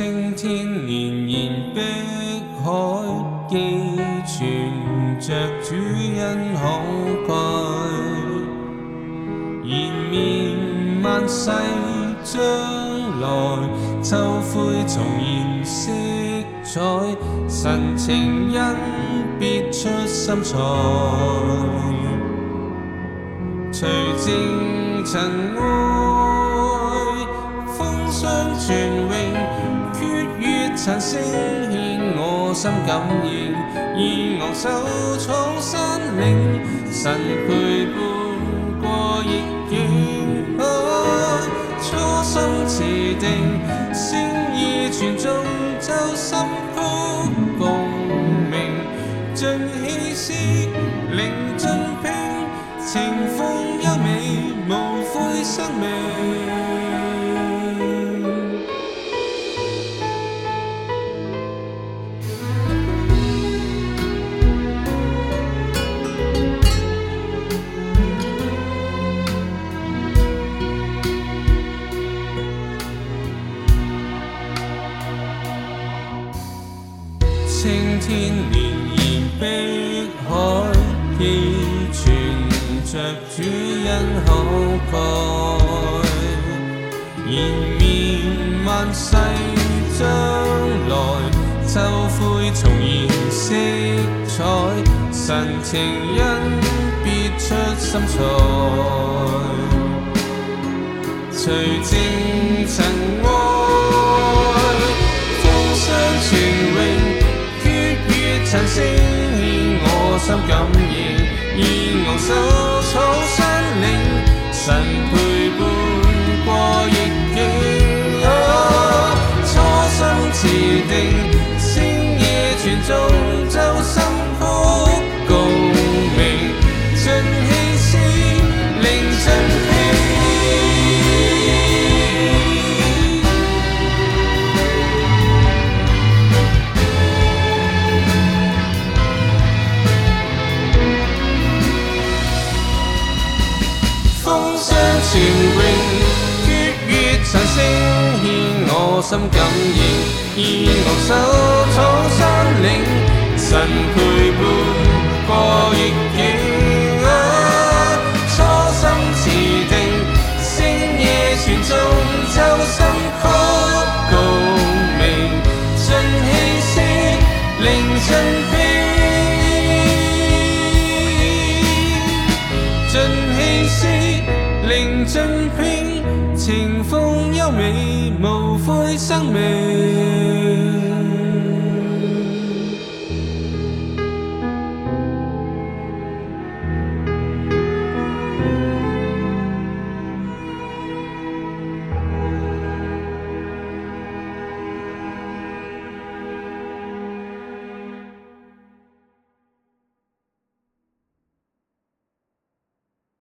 青天连延，碧海寄存着主恩好盖，延绵万世将来，秋灰重燃色彩，神情因别出心裁，除尽尘埃。声牵我心感应，以昂首闯山岭，神陪伴过亦远。初心自定，心意传众周心曲共鸣，尽气息，令尽拼情。青天綿延碧海，寄存着主恩厚蓋，延綿萬世將來，秋檜重現色彩，神情恩必出心裁，除淨塵埃。曾声以我心感应，以昂首草心领神判。心感應，義無手草山嶺，神陪伴過逆境啊！初心持定，星夜傳頌，周心曲共鳴，盡氣息，凌晨飛，盡氣息，凌晨飛。清风优美，无悔生命。